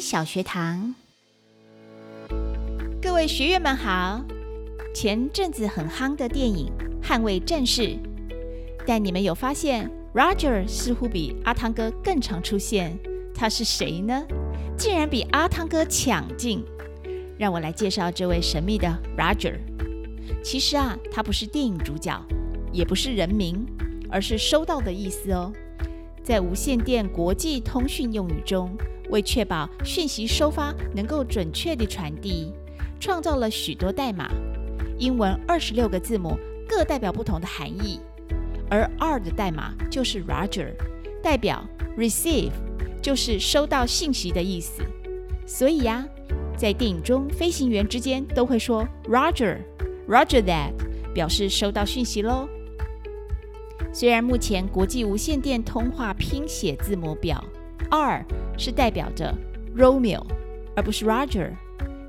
小学堂，各位学员们好。前阵子很夯的电影《捍卫战士》，但你们有发现 Roger 似乎比阿汤哥更常出现？他是谁呢？竟然比阿汤哥抢镜！让我来介绍这位神秘的 Roger。其实啊，他不是电影主角，也不是人名，而是收到的意思哦。在无线电国际通讯用语中，为确保讯息收发能够准确地传递，创造了许多代码。英文二十六个字母各代表不同的含义，而 R 的代码就是 Roger，代表 receive，就是收到信息的意思。所以呀，在电影中，飞行员之间都会说 Roger，Roger that，表示收到讯息喽。虽然目前国际无线电通话拼写字母表 R 是代表着 Romeo，而不是 Roger。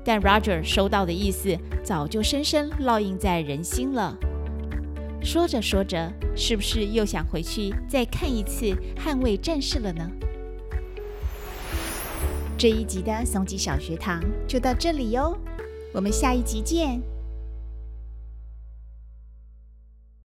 但 Roger 收到的意思早就深深烙印在人心了。说着说着，是不是又想回去再看一次《捍卫战士》了呢？这一集的松吉小学堂就到这里哟，我们下一集见。